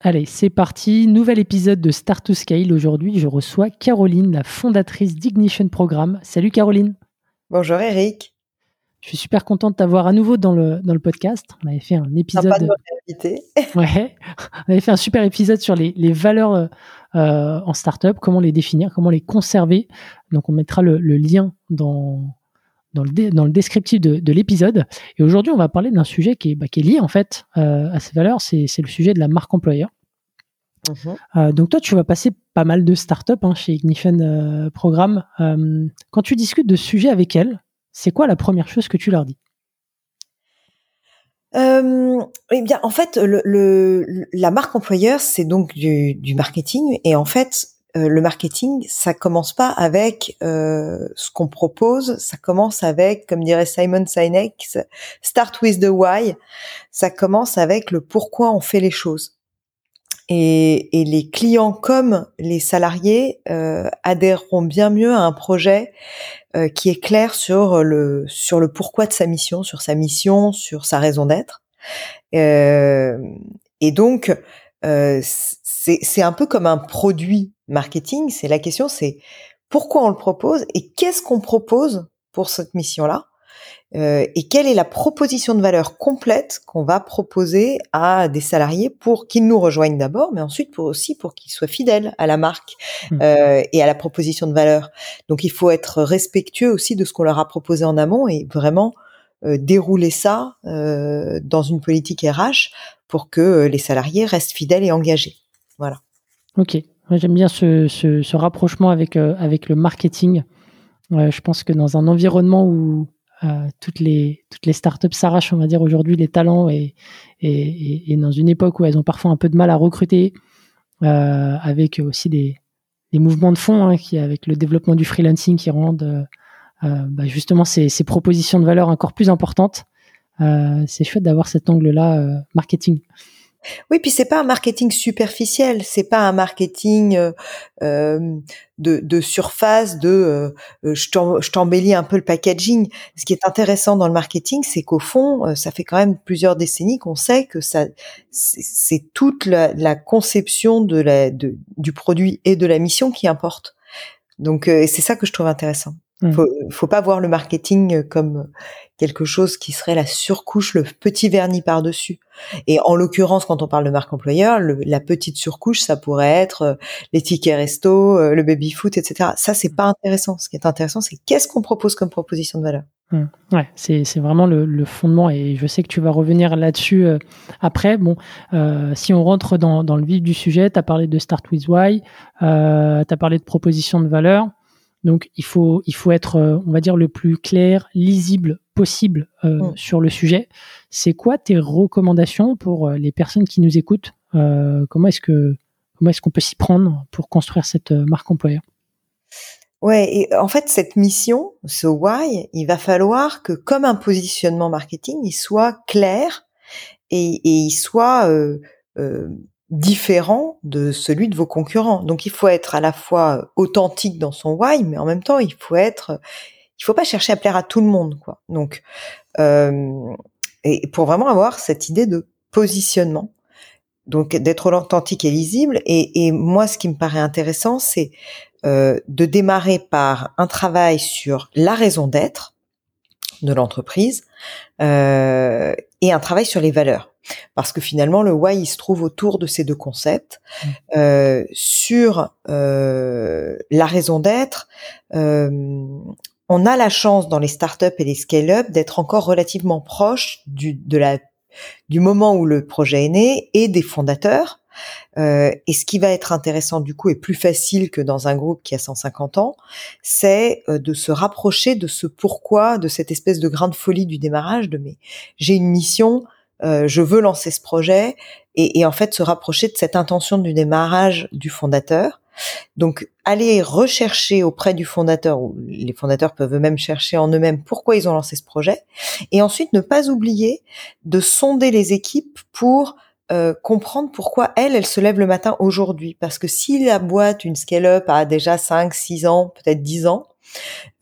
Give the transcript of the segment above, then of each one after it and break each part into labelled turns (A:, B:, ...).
A: Allez, c'est parti. Nouvel épisode de Start to Scale. Aujourd'hui, je reçois Caroline, la fondatrice d'Ignition Programme. Salut Caroline.
B: Bonjour Eric.
A: Je suis super contente de t'avoir à nouveau dans le, dans le podcast. On avait fait un épisode. ouais, on avait fait un super épisode sur les, les valeurs euh, en startup, comment les définir, comment les conserver. Donc, on mettra le, le lien dans, dans le, dans le descriptif de, de l'épisode. Et aujourd'hui, on va parler d'un sujet qui est, bah, qui est lié en fait euh, à ces valeurs. C'est le sujet de la marque employeur. Mhm. Euh, donc toi, tu vas passer pas mal de startups hein, chez Ignition euh, Programme. Quand tu discutes de ce sujet avec elles, c'est quoi la première chose que tu leur dis?
B: Euh, eh bien, en fait, le, le, la marque employeur, c'est donc du, du, marketing, et en fait, euh, le marketing, ça commence pas avec euh, ce qu'on propose, ça commence avec, comme dirait Simon Sinek, start with the why. Ça commence avec le pourquoi on fait les choses. Et, et les clients comme les salariés euh, adhéreront bien mieux à un projet euh, qui est clair sur le sur le pourquoi de sa mission, sur sa mission, sur sa raison d'être. Euh, et donc c'est un peu comme un produit marketing. C'est la question, c'est pourquoi on le propose et qu'est-ce qu'on propose pour cette mission-là euh, et quelle est la proposition de valeur complète qu'on va proposer à des salariés pour qu'ils nous rejoignent d'abord, mais ensuite pour aussi pour qu'ils soient fidèles à la marque mmh. euh, et à la proposition de valeur. Donc il faut être respectueux aussi de ce qu'on leur a proposé en amont et vraiment euh, dérouler ça euh, dans une politique RH pour que euh, les salariés restent fidèles et engagés. Voilà.
A: Ok, j'aime bien ce, ce, rapprochement avec, euh, avec le marketing. je pense que dans un environnement où euh, toutes les toutes les startups s'arrachent, on va dire aujourd'hui les talents et, et, et, dans une époque où elles ont parfois un peu de mal à recruter, euh, avec aussi des, des mouvements de fond hein, avec le développement du freelancing qui rendent euh, bah justement ces, ces, propositions de valeur encore plus importantes. Euh, c'est chouette d'avoir cet angle-là euh, marketing.
B: Oui, puis c'est pas un marketing superficiel, c'est pas un marketing euh, euh de, de, surface, de euh, je t'embellis un peu le packaging. Ce qui est intéressant dans le marketing, c'est qu'au fond, euh, ça fait quand même plusieurs décennies qu'on sait que ça, c'est toute la, la, conception de la, du produit et de la mission qui importe. Donc, c'est ça que je trouve intéressant. Mmh. Faut, faut pas voir le marketing comme quelque chose qui serait la surcouche, le petit vernis par-dessus. Et en l'occurrence, quand on parle de marque employeur, le, la petite surcouche, ça pourrait être euh, les tickets resto, euh, le baby foot, etc. Ça, c'est pas intéressant. Ce qui est intéressant, c'est qu'est-ce qu'on propose comme proposition de valeur.
A: Mmh. Ouais, c'est, c'est vraiment le, le, fondement et je sais que tu vas revenir là-dessus euh, après. Bon, euh, si on rentre dans, dans, le vif du sujet, tu as parlé de Start with Why, euh, tu as parlé de proposition de valeur. Donc il faut il faut être euh, on va dire le plus clair, lisible possible euh, mm. sur le sujet. C'est quoi tes recommandations pour euh, les personnes qui nous écoutent Comment est-ce que comment est-ce qu'on peut s'y prendre pour construire cette marque employeur?
B: Ouais, et en fait cette mission, ce why, il va falloir que comme un positionnement marketing, il soit clair et, et il soit euh, différent de celui de vos concurrents. Donc il faut être à la fois authentique dans son why, mais en même temps il faut être, il faut pas chercher à plaire à tout le monde, quoi. Donc euh, et pour vraiment avoir cette idée de positionnement, donc d'être authentique et lisible. Et, moi, ce qui me paraît intéressant, c'est euh, de démarrer par un travail sur la raison d'être de l'entreprise euh, et un travail sur les valeurs parce que finalement le why il se trouve autour de ces deux concepts mmh. euh, sur euh, la raison d'être euh, on a la chance dans les startups et les scale-up d'être encore relativement proche du de la du moment où le projet est né et des fondateurs euh, et ce qui va être intéressant du coup et plus facile que dans un groupe qui a 150 ans, c'est euh, de se rapprocher de ce pourquoi, de cette espèce de grande folie du démarrage, de mais j'ai une mission, je veux lancer ce projet et, et, en fait se rapprocher de cette intention du démarrage du fondateur. Donc aller rechercher auprès du fondateur, ou les fondateurs peuvent eux-mêmes chercher en eux-mêmes pourquoi ils ont lancé ce projet, et ensuite ne pas oublier de sonder les équipes pour euh, comprendre pourquoi elle, elle se lève le matin aujourd'hui. Parce que si la boîte, une scale-up, a déjà 5, 6 ans, peut-être 10 ans,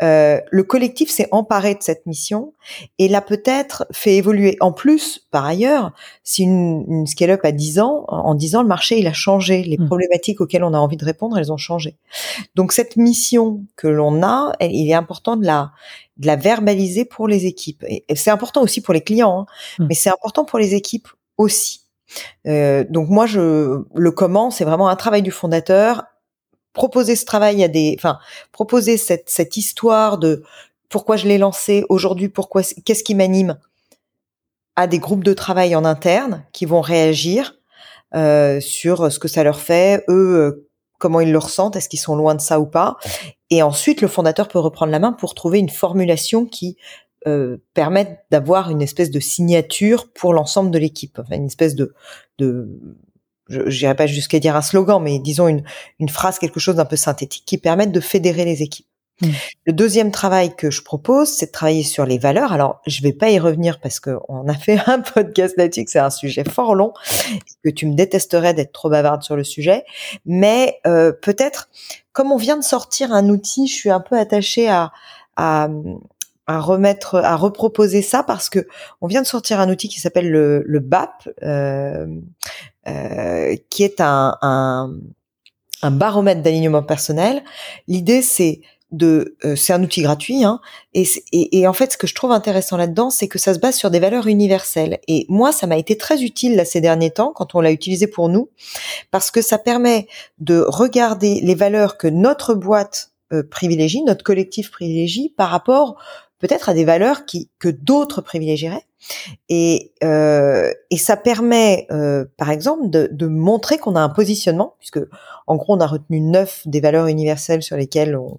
B: euh, le collectif s'est emparé de cette mission et l'a peut-être fait évoluer. En plus, par ailleurs, si une, une scale-up a 10 ans, en 10 ans, le marché, il a changé. Les mmh. problématiques auxquelles on a envie de répondre, elles ont changé. Donc cette mission que l'on a, il est important de la, de la verbaliser pour les équipes. Et c'est important aussi pour les clients, hein, mmh. mais c'est important pour les équipes aussi. Euh, donc moi, je le comment, c'est vraiment un travail du fondateur. Proposer ce travail à des, enfin, proposer cette cette histoire de pourquoi je l'ai lancé aujourd'hui, pourquoi, qu'est-ce qui m'anime, à des groupes de travail en interne qui vont réagir euh, sur ce que ça leur fait, eux, euh, comment ils le ressentent, est-ce qu'ils sont loin de ça ou pas. Et ensuite, le fondateur peut reprendre la main pour trouver une formulation qui euh, permettre d'avoir une espèce de signature pour l'ensemble de l'équipe, enfin une espèce de, de je n'irai pas jusqu'à dire un slogan, mais disons une, une phrase, quelque chose d'un peu synthétique qui permette de fédérer les équipes. Mmh. Le deuxième travail que je propose, c'est de travailler sur les valeurs. Alors, je vais pas y revenir parce qu'on a fait un podcast là-dessus, c'est un sujet fort long, que tu me détesterais d'être trop bavarde sur le sujet. Mais euh, peut-être, comme on vient de sortir un outil, je suis un peu attachée à, à, à remettre, à reproposer ça parce que on vient de sortir un outil qui s'appelle le, le BAP, euh, qui est un, un, un baromètre d'alignement personnel. L'idée, c'est de, euh, c'est un outil gratuit, hein, et, et, et, en fait, ce que je trouve intéressant là-dedans, c'est que ça se base sur des valeurs universelles. Et moi, ça m'a été très utile là ces derniers temps quand on l'a utilisé pour nous, parce que ça permet de regarder les valeurs que notre boîte euh, privilégie, notre collectif privilégie par rapport peut-être à des valeurs qui que d'autres privilégieraient. Et, euh, et ça permet, euh, par exemple, de, de montrer qu'on a un positionnement, puisque en gros, on a retenu neuf des valeurs universelles sur lesquelles on,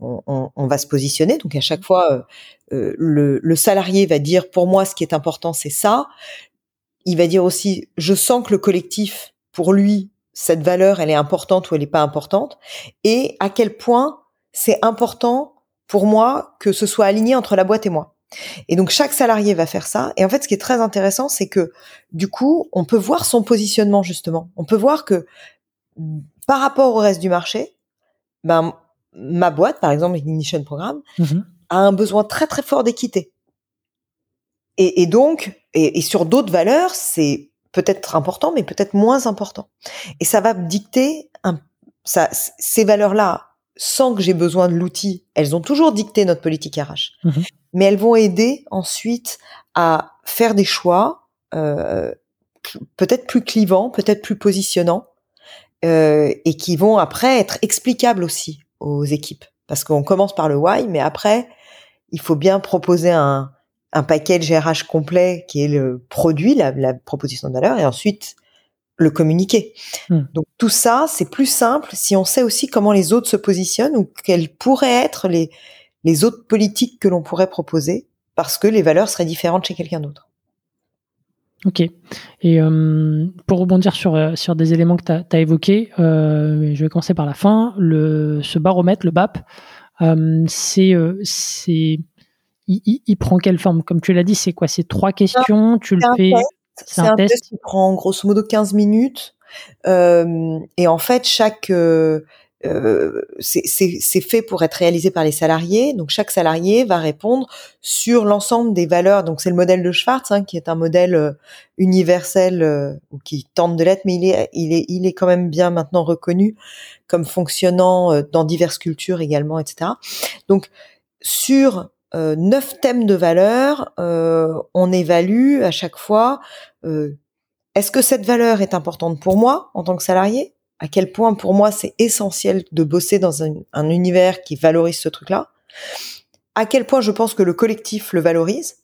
B: on, on va se positionner. Donc à chaque fois, euh, euh, le, le, salarié va dire, pour moi, ce qui est important, c'est ça. Il va dire aussi, je sens que le collectif, pour lui, cette valeur, elle est importante ou elle n'est pas importante, et à quel point c'est important pour moi que ce soit aligné entre la boîte et moi. Et donc chaque salarié va faire ça. Et en fait, ce qui est très intéressant, c'est que du coup, on peut voir son positionnement justement. On peut voir que par rapport au reste du marché, ben ma boîte, par exemple, Ignition Programme, mm-hmm. a un besoin très très fort d'équité. Et, et, donc, et, et sur d'autres valeurs, c'est peut-être important, mais peut-être moins important. Et ça va dicter un, ça, ces valeurs-là sans que j'ai besoin de l'outil, elles ont toujours dicté notre politique RH. Mhm. Mais elles vont aider ensuite à faire des choix euh, peut-être plus clivants, peut-être plus positionnants, euh, et qui vont après être explicables aussi aux équipes. Parce qu'on commence par le why, mais après, il faut bien proposer un, un package RH complet qui est le produit, la, la proposition de valeur, et ensuite le communiquer. Hmm. Donc tout ça, c'est plus simple si on sait aussi comment les autres se positionnent ou quelles pourraient être les, les autres politiques que l'on pourrait proposer parce que les valeurs seraient différentes chez quelqu'un d'autre.
A: Ok. Et euh, pour rebondir sur, euh, sur des éléments que tu as, évoqués, euh, je vais commencer par la fin. Le, ce baromètre, le BAP, c'est, c'est, il, il, prend quelle forme? Comme tu l'as dit, c'est quoi? C'est trois questions. Tu le fais.
B: C'est un, test qui prend grosso modo 15 minutes. Euh, et en fait, chaque euh, euh c'est fait pour être réalisé par les salariés. Donc chaque salarié va répondre sur l'ensemble des valeurs. Donc c'est le modèle de Schwartz hein, qui est un modèle euh, universel euh, ou qui tente de l'être, mais il est il est il est quand même bien maintenant reconnu comme fonctionnant dans diverses cultures également, etc. Donc sur euh, neuf thèmes de valeur, euh, on évalue à chaque fois euh, est-ce que cette valeur est importante pour moi en tant que salarié? À quel point pour moi c'est essentiel de bosser dans un, un univers qui valorise ce truc-là? À quel point je pense que le collectif le valorise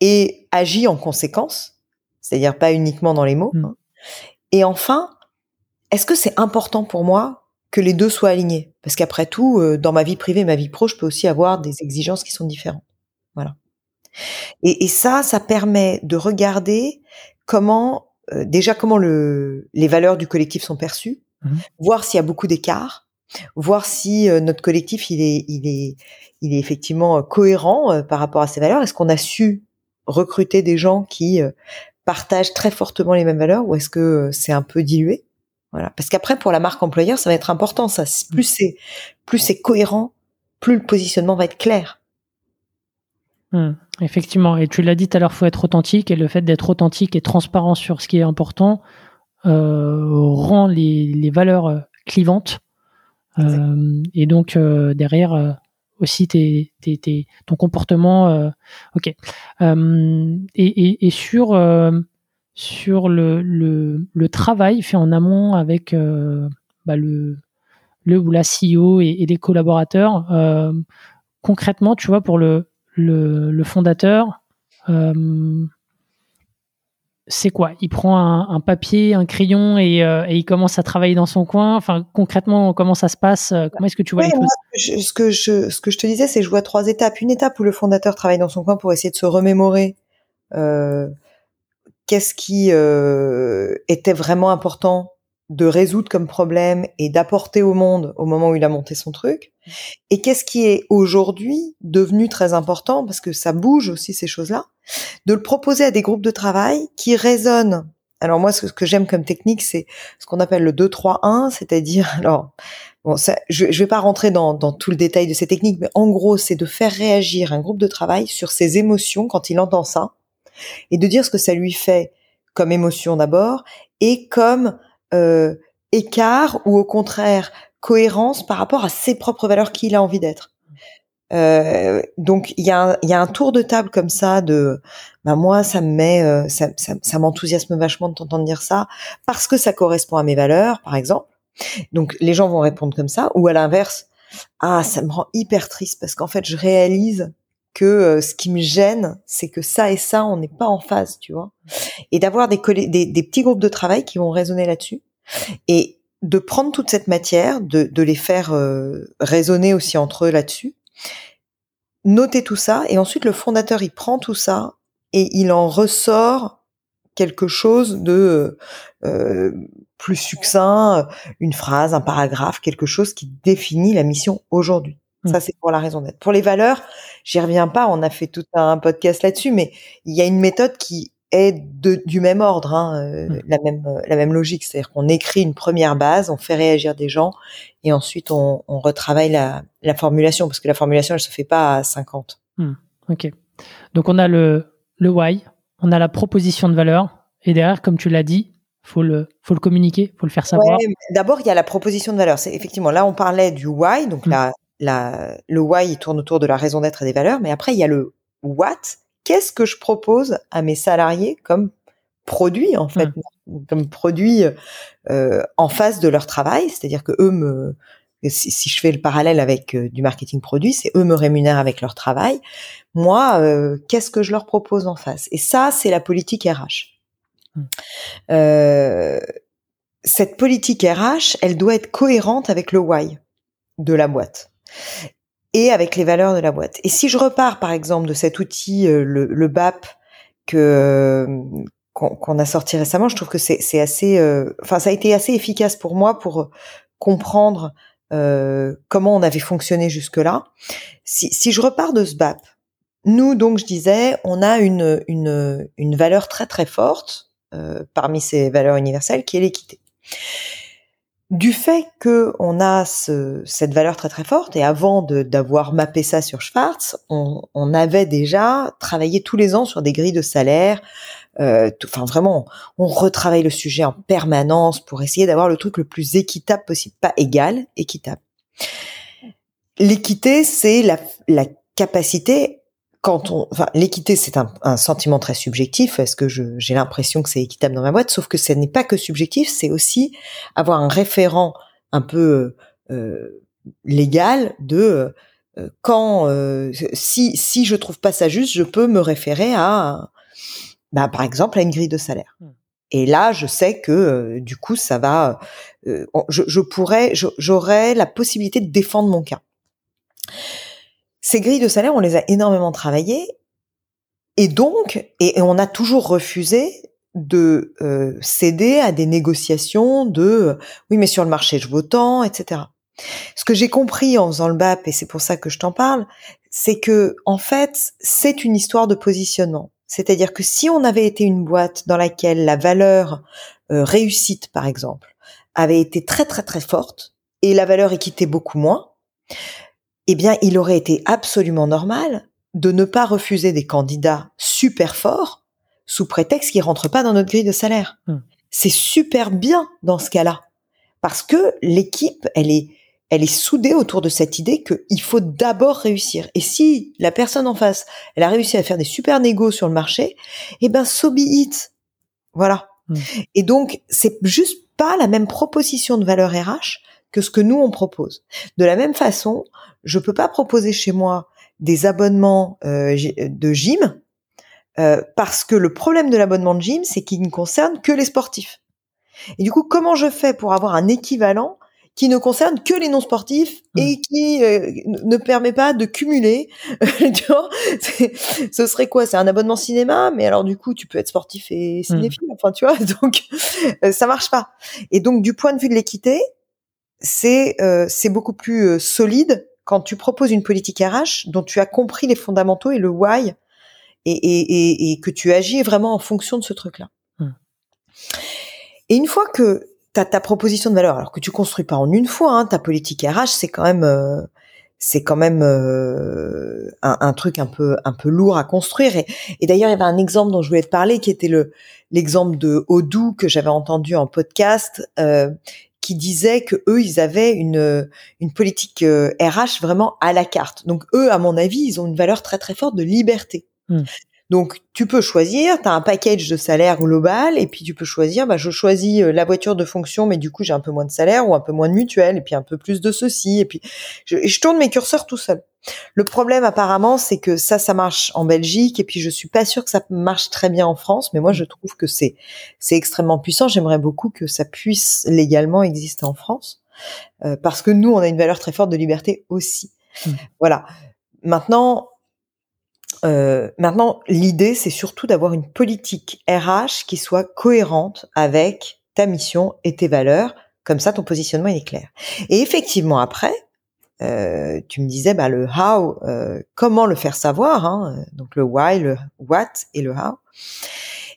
B: et agit en conséquence, c'est-à-dire pas uniquement dans les mots. Mmh. Hein. Et enfin, est-ce que c'est important pour moi que les deux soient alignés. Parce qu'après tout, euh, dans ma vie privée, ma vie pro, je peux aussi avoir des exigences qui sont différentes. Voilà. Et, et ça, ça permet de regarder comment euh, déjà comment le, les valeurs du collectif sont perçues, mmh. voir s'il y a beaucoup d'écarts, voir si euh, notre collectif il est il est il est effectivement cohérent par rapport à ces valeurs. Est-ce qu'on a su recruter des gens qui partagent très fortement les mêmes valeurs ou est-ce que c'est un peu dilué? Voilà, parce qu'après pour la marque employeur, ça va être important. Ça, plus mmh. c'est plus c'est cohérent, plus le positionnement va être clair.
A: Mmh. effectivement, et tu l'as dit tout à l'heure, faut être authentique, et le fait d'être authentique et transparent sur ce qui est important euh, rend les, valeurs euh, clivantes. Euh, et donc derrière aussi tes, ton comportement. ok. Et, sur sur le, le, travail fait en amont avec bah, le le ou la CEO et, et les collaborateurs. concrètement, tu vois, pour le le, fondateur, euh, c'est quoi? Il prend un, papier, un crayon euh, et, il commence à travailler dans son coin. Enfin, concrètement, comment ça se passe? Comment est-ce que tu vois les
B: choses? ce que je ce que je te disais, c'est je vois trois étapes. Une étape où le fondateur travaille dans son coin pour essayer de se remémorer euh, qu'est-ce qui était vraiment important de résoudre comme problème et d'apporter au monde au moment où il a monté son truc Et qu'est-ce qui est aujourd'hui devenu très important, parce que ça bouge aussi ces choses-là, de le proposer à des groupes de travail qui résonnent. Alors moi, ce que j'aime comme technique, c'est ce qu'on appelle le 2-3-1, c'est-à-dire, alors, bon, ça, je, je vais pas rentrer dans, dans tout le détail de ces techniques, mais en gros, c'est de faire réagir un groupe de travail sur ses émotions quand il entend ça, et de dire ce que ça lui fait comme émotion d'abord, et comme euh, écart ou au contraire cohérence par rapport à ses propres valeurs qu'il a envie d'être. Euh, donc il y a, un, y a un tour de table comme ça de bah moi ça me met euh, ça, ça, ça m'enthousiasme vachement de t'entendre dire ça parce que ça correspond à mes valeurs par exemple donc les gens vont répondre comme ça ou à l'inverse ah ça me rend hyper triste parce qu'en fait je réalise que euh, ce qui me gêne, c'est que ça et ça, on n'est pas en phase, tu vois. Et d'avoir des, des, des, petits groupes de travail qui vont raisonner là-dessus. Et de prendre toute cette matière, de, de les faire euh, raisonner aussi entre eux là-dessus. Noter tout ça, et ensuite le fondateur, il prend tout ça et il en ressort quelque chose de euh, plus succinct, une phrase, un paragraphe, quelque chose qui définit la mission aujourd'hui. Mmh. Ça, c'est pour la raison d'être. Pour les valeurs, j'y reviens pas. On a fait tout un podcast là-dessus, mais il y a une méthode qui est de, du même ordre, hein, euh, mmh. la même euh, la même logique. C'est-à-dire qu'on écrit une première base, on fait réagir des gens, et ensuite on, on retravaille la, la, formulation, parce que la formulation, elle se fait pas à 50.
A: Mmh. Ok. Donc on a le le why, on a la proposition de valeur, et derrière, comme tu l'as dit, faut le faut le communiquer, faut le faire savoir. Ouais,
B: D'abord, il y a la proposition de valeur. C'est effectivement là, on parlait du why, donc la la, le why, il tourne autour de la raison d'être et des valeurs, mais après, il y a le what. Qu'est-ce que je propose à mes salariés comme produit, en fait, mmh. comme produit euh, en face de leur travail, c'est-à-dire que eux me, si, je fais le parallèle avec euh, du marketing produit, c'est eux me rémunèrent avec leur travail. Moi, euh, qu'est-ce que je leur propose en face? Et ça, c'est la politique RH. Mmh. Euh, cette politique RH, elle doit être cohérente avec le why de la boîte et avec les valeurs de la boîte. Et si je repars par exemple de cet outil, euh, le, BAP que euh, qu'on a sorti récemment, je trouve que c'est assez, euh, ça a été assez efficace pour moi pour comprendre comment on avait fonctionné jusque là. Si, si je repars de ce BAP, nous donc je disais, on a une une, une valeur très très forte parmi ces valeurs universelles qui est l'équité du fait que on a cette valeur très très forte et avant d'avoir mappé ça sur Schwartz, on, avait déjà travaillé tous les ans sur des grilles de salaire. Euh, enfin vraiment, on retravaille le sujet en permanence pour essayer d'avoir le truc le plus équitable possible, pas égal, équitable. L'équité, c'est la, la capacité quand on, enfin, l'équité, c'est un, un, sentiment très subjectif. Est-ce que j'ai l'impression que c'est équitable dans ma boîte? Sauf que ce n'est pas que subjectif, c'est aussi avoir un référent un peu euh, légal de euh, quand, euh, si si je trouve pas ça juste, je peux me référer à, bah, par exemple, à une grille de salaire. Mmh. Et là, je sais que euh, du coup, ça va, je, je pourrais, j'aurais la possibilité de défendre mon cas. Ces grilles de salaire, on les a énormément travaillées. Et donc, et, on a toujours refusé de euh, céder à des négociations de euh, oui mais sur le marché je vaux tant etc ce que j'ai compris en faisant le BAP et c'est pour ça que je t'en parle c'est que en fait c'est une histoire de positionnement. C'est-à-dire que si on avait été une boîte dans laquelle la valeur euh, réussite par exemple avait été très très très forte et la valeur équité beaucoup moins eh bien il aurait été absolument normal de ne pas refuser des candidats super forts sous prétexte qu'ils rentrent pas dans notre grille de salaire. Hmm. C'est super bien dans ce cas-là parce que l'équipe, elle est, elle est soudée autour de cette idée qu'il faut d'abord réussir. Et si la personne en face, elle a réussi à faire des super négos sur le marché, eh ben, so be it. Voilà. Hmm. Et donc, c'est juste pas la même proposition de valeur RH que ce que nous on propose. De la même façon, je peux pas proposer chez moi des abonnements euh, de gym euh, parce que le problème de l'abonnement de gym, c'est qu'il ne concerne que les sportifs. Et du coup, comment je fais pour avoir un équivalent qui ne concerne que les non sportifs mmh. et qui euh, ne permet pas de cumuler. tu vois, ce serait quoi? C'est un abonnement cinéma, mais alors du coup, tu peux être sportif et mmh. cinéphile. Enfin, tu vois, donc ça marche pas. Et donc, du point de vue de l'équité, c'est c'est beaucoup plus solide quand tu proposes une politique RH dont tu as compris les fondamentaux et le why et, et, et, que tu agis vraiment en fonction de ce truc-là. Hmm. Et une fois que tu as ta proposition de valeur, alors que tu construis pas en une fois, hein, ta politique RH, c'est quand même euh, c'est quand même euh, un, un, truc un peu un peu lourd à construire. Et, et d'ailleurs, il y avait un exemple dont je voulais te parler, qui était le l'exemple de Odoo que j'avais entendu en podcast, euh, qui disait que eux ils avaient une une politique RH euh, vraiment à la carte. Donc eux à mon avis, ils ont une valeur très très forte de liberté. Mmh. Donc tu peux choisir, tu as un package de salaire global et puis tu peux choisir bah je choisis euh, la voiture de fonction mais du coup j'ai un peu moins de salaire ou un peu moins de mutuelle et puis un peu plus de ceci et puis je, je tourne mes curseurs tout seul. Le problème apparemment, c'est que ça, ça marche en Belgique et puis je suis pas sûre que ça marche très bien en France, mais moi je trouve que c'est c'est extrêmement puissant. J'aimerais beaucoup que ça puisse légalement exister en France euh, parce que nous, on a une valeur très forte de liberté aussi. Mmh. Voilà. Maintenant, euh, maintenant, l'idée, c'est surtout d'avoir une politique RH qui soit cohérente avec ta mission et tes valeurs. Comme ça, ton positionnement est clair. Et effectivement, après, euh, tu me disais bah, le how, euh, comment le faire savoir, hein, donc le why, le what et le how.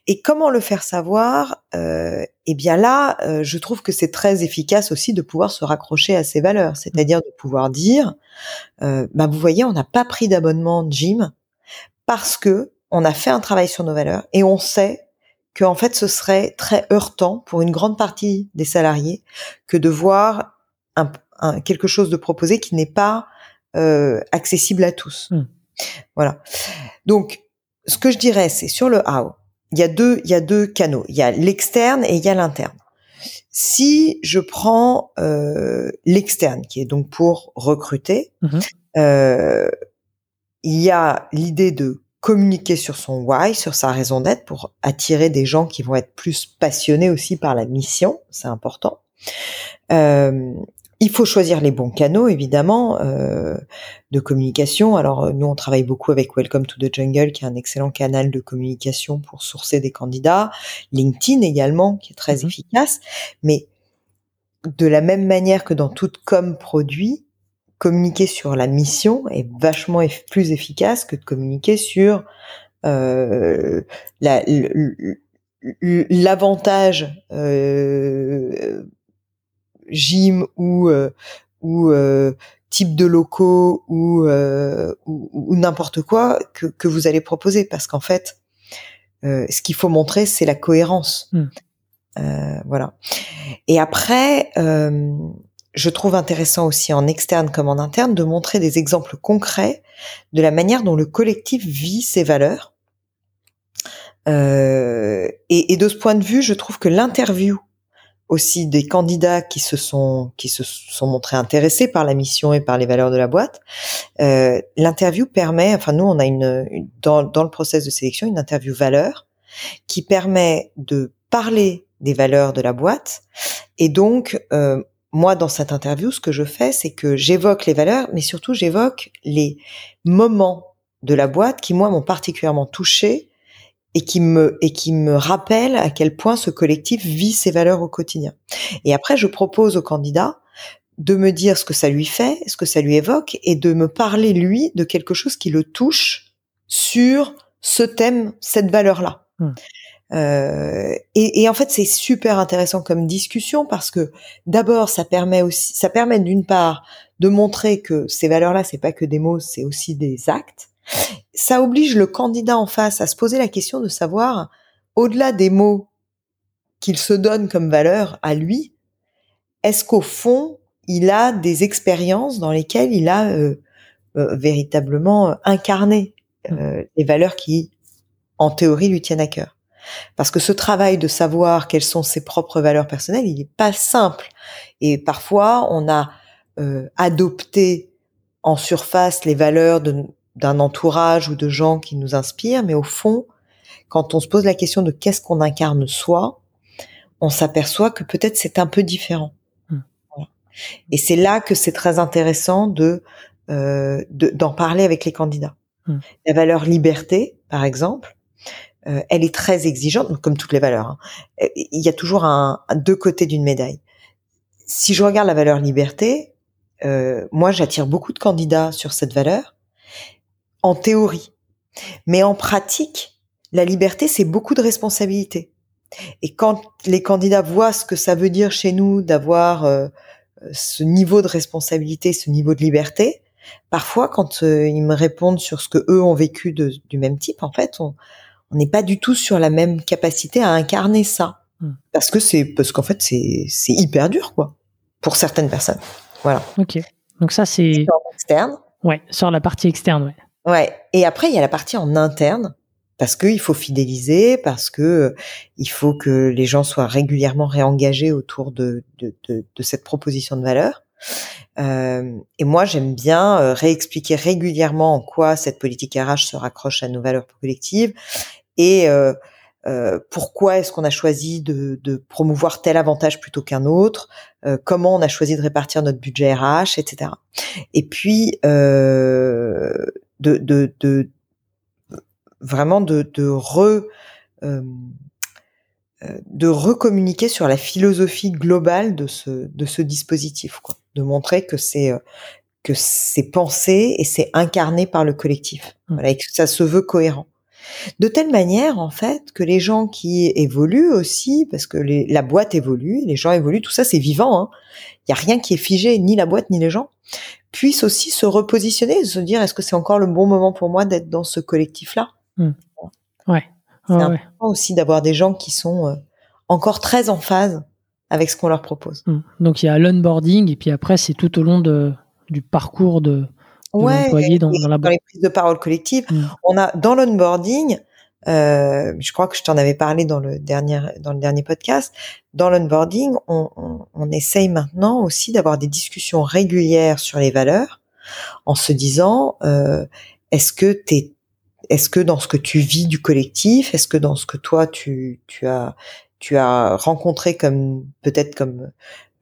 B: Et comment le faire savoir euh, Eh bien là, euh, je trouve que c'est très efficace aussi de pouvoir se raccrocher à ses valeurs, c'est-à-dire de pouvoir dire, euh, bah vous voyez, on n'a pas pris d'abonnement de gym parce que on a fait un travail sur nos valeurs et on sait que en fait ce serait très heurtant pour une grande partie des salariés que de voir un, quelque chose de proposé qui n'est pas euh, accessible à tous. Hmm. Voilà. Donc, ce que je dirais, c'est sur le how. Il y a deux, il y a deux canaux. Il y a l'externe et il y a l'interne. Si je prends euh, l'externe, qui est donc pour recruter, mhm. euh, il y a l'idée de communiquer sur son why, sur sa raison d'être, pour attirer des gens qui vont être plus passionnés aussi par la mission. C'est important. Euh, il faut choisir les bons canaux, évidemment, euh, de communication. Alors, euh, nous, on travaille beaucoup avec Welcome to the Jungle, qui est un excellent canal de communication pour sourcer des candidats. LinkedIn également, qui est très mhm. efficace. Mais de la même manière que dans toute com produit, communiquer sur la mission est vachement plus efficace que de communiquer sur euh, l'avantage euh, gym ou euh, ou euh, type de locaux ou, euh, ou, n'importe quoi que, que, vous allez proposer. Parce qu'en fait ce qu'il faut montrer c'est la cohérence. Hmm. voilà. Et après je trouve intéressant aussi en externe comme en interne de montrer des exemples concrets de la manière dont le collectif vit ses valeurs et, et, de ce point de vue, je trouve que l'interview aussi des candidats qui se sont montrés intéressés par la mission et par les valeurs de la boîte. Euh, L'interview permet, enfin nous on a une, dans dans le process de sélection une interview valeur qui permet de parler des valeurs de la boîte et donc euh, moi dans cette interview ce que je fais c'est que j'évoque les valeurs mais surtout j'évoque les moments de la boîte qui moi m'ont particulièrement touché et qui me et qui me rappellent à quel point ce collectif vit ses valeurs au quotidien. Et après, je propose au candidat de me dire ce que ça lui fait, ce que ça lui évoque, et de me parler lui de quelque chose qui le touche sur ce thème, cette valeur-là. Mmh. Euh, et, et, en fait, c'est super intéressant comme discussion parce que d'abord, ça permet aussi, ça permet d'une part de montrer que ces valeurs-là, c'est pas que des mots, c'est aussi des actes. Ça oblige le candidat en face à se poser la question de savoir, au-delà des mots qu'il se donne comme valeur à lui, est-ce qu'au fond, il a des expériences dans lesquelles il a euh, euh, véritablement incarné euh, les valeurs qui, en théorie, lui tiennent à cœur? Parce que ce travail de savoir quelles sont ses propres valeurs personnelles, il n'est pas simple. Et parfois, on a euh, adopté en surface les valeurs d'un entourage ou de gens qui nous inspirent, mais au fond, quand on se pose la question de qu'est-ce qu'on incarne soi, on s'aperçoit que peut-être c'est un peu différent. Mmh. Et c'est là que c'est très intéressant de euh, d'en parler avec les candidats. Mmh. La valeur liberté, par exemple, euh, elle est très exigeante, comme toutes les valeurs. Hein. Euh, il y a toujours un, deux côtés d'une médaille. Si je regarde la valeur liberté, euh, moi j'attire beaucoup de candidats sur cette valeur, en théorie. Mais en pratique, la liberté, c'est beaucoup de responsabilités. Et quand les candidats voient ce que ça veut dire chez nous d'avoir euh, ce niveau de responsabilité, ce niveau de liberté, parfois quand euh, ils me répondent sur ce que eux ont vécu de, du même type, en fait, on n'est pas du tout sur la même capacité à incarner ça, hmm. parce que c'est parce qu'en fait c'est c'est hyper dur quoi pour certaines personnes. Voilà.
A: Ok. Donc ça c'est
B: externe.
A: Ouais, sur la partie externe. Ouais.
B: Ouais. Et après il y a la partie en interne parce qu'il faut fidéliser, parce que euh, il faut que les gens soient régulièrement réengagés autour de, de, de, de cette proposition de valeur. Euh, et moi, j'aime bien euh, réexpliquer régulièrement en quoi cette politique RH se raccroche à nos valeurs collectives et euh, euh pourquoi est-ce qu'on a choisi de, de, promouvoir tel avantage plutôt qu'un autre, comment on a choisi de répartir notre budget RH, etc. Et puis de, de, de vraiment de, de re de recommuniquer sur la philosophie globale de ce de ce dispositif quoi de montrer que c'est euh, que c'est pensé et c'est incarné par le collectif mmh. voilà, et que ça se veut cohérent de telle manière en fait que les gens qui évoluent aussi parce que les, la boîte évolue les gens évoluent tout ça c'est vivant hein. il y a rien qui est figé ni la boîte ni les gens puissent aussi se repositionner se dire est-ce que c'est encore le bon moment pour moi d'être dans ce collectif là
A: mmh. ouais
B: c'est important aussi d'avoir des gens qui sont euh, encore très en phase avec ce qu'on leur propose.
A: Mmh. Donc il y a l'onboarding et puis après c'est tout au long de, du parcours de, l'employé dans, dans, la
B: dans les prises de parole collectives. Mmh. On a dans l'onboarding, euh, je crois que je t'en avais parlé dans le dernier dans le dernier podcast. Dans l'onboarding, on, on, on essaye maintenant aussi d'avoir des discussions régulières sur les valeurs, en se disant euh, est-ce que t'es est-ce que dans ce que tu vis du collectif, est-ce que dans ce que toi tu, tu as tu as rencontré comme peut-être comme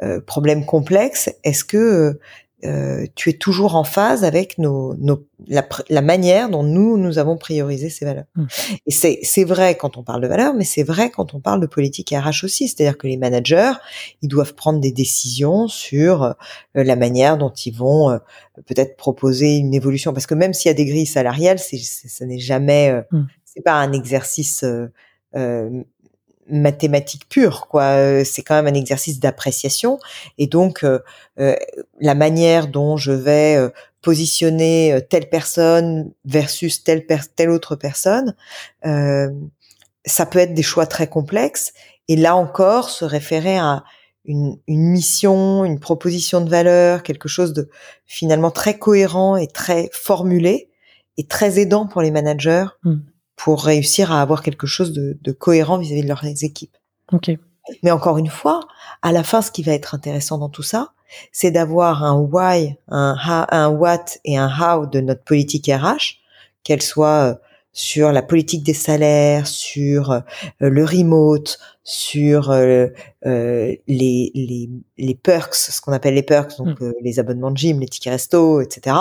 B: euh, problème complexe, est-ce que euh, tu es toujours en phase avec nos, nos la, la, manière dont nous nous avons priorisé ces valeurs. Mmh. Et c'est c'est vrai quand on parle de valeurs, mais c'est vrai quand on parle de politique RH aussi. C'est-à-dire que les managers, ils doivent prendre des décisions sur euh, la manière dont ils vont euh, peut-être proposer une évolution. Parce que même s'il y a des grilles salariales, c'est ça n'est jamais mmh. c'est pas un exercice mathématique pure quoi. Euh, c'est quand même un exercice d'appréciation. Et donc euh, euh, la manière dont je vais positionner telle personne versus telle telle autre personne ça peut être des choix très complexes. Et là encore se référer à une, une, mission, une proposition de valeur, quelque chose de finalement très cohérent et très formulé et très aidant pour les managers mmh pour réussir à avoir quelque chose de, de cohérent vis-à-vis de leurs équipes.
A: Ok.
B: Mais encore une fois, à la fin, ce qui va être intéressant dans tout ça, c'est d'avoir un why, un, un what et un how de notre politique RH, qu'elle soit euh, sur la politique des salaires, sur euh, le remote, sur euh, euh, les, les, les perks, ce qu'on appelle les perks, donc mm. les abonnements de gym, les tickets resto, etc.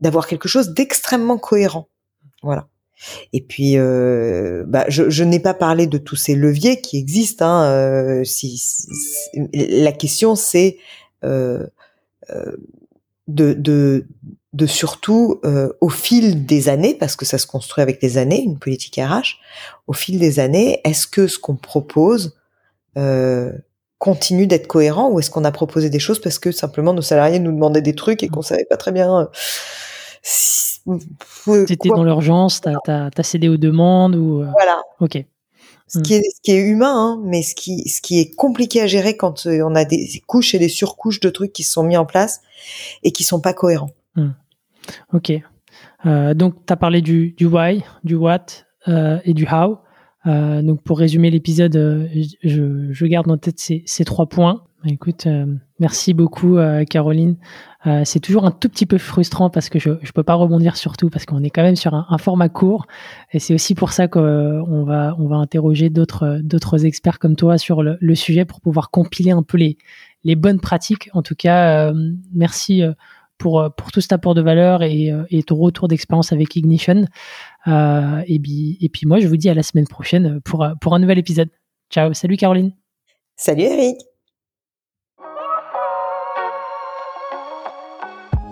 B: d'avoir quelque chose d'extrêmement cohérent. Voilà. Et puis, euh, bah, je, n'ai pas parlé de tous ces leviers qui existent. Hein, euh, la question, c'est euh, de, surtout au fil des années, parce que ça se construit avec les années, une politique RH. Au fil des années, est-ce que ce qu'on propose continue d'être cohérent ou est-ce qu'on a proposé des choses parce que simplement nos salariés nous demandaient des trucs et qu'on savait pas très bien
A: si, C'était dans l'urgence, t'as as, cédé aux demandes ou euh,
B: voilà.
A: Ok.
B: Ce qui, est, ce qui est humain, hein, mais ce qui, ce qui est compliqué à gérer quand euh, on a des couches et des surcouches de trucs qui se sont mis en place et qui sont pas cohérents.
A: Hmm. Ok. Euh, donc, tu as parlé du, du why, du what euh, et du how. Euh, donc pour résumer l'épisode, je, je, garde en tête ces, ces trois points. Écoute, merci beaucoup Caroline. C'est toujours un tout petit peu frustrant parce que je ne peux pas rebondir sur tout parce qu'on est quand même sur un, un format court et c'est aussi pour ça qu'on va on va interroger d'autres d'autres experts comme toi sur le, le, sujet pour pouvoir compiler un peu les les bonnes pratiques. En tout cas, merci pour, pour tout cet apport de valeur et, et ton retour d'expérience avec Ignition. Euh, et, puis, et puis moi, je vous dis à la semaine prochaine pour, pour un nouvel épisode. Ciao, salut Caroline.
B: Salut Eric.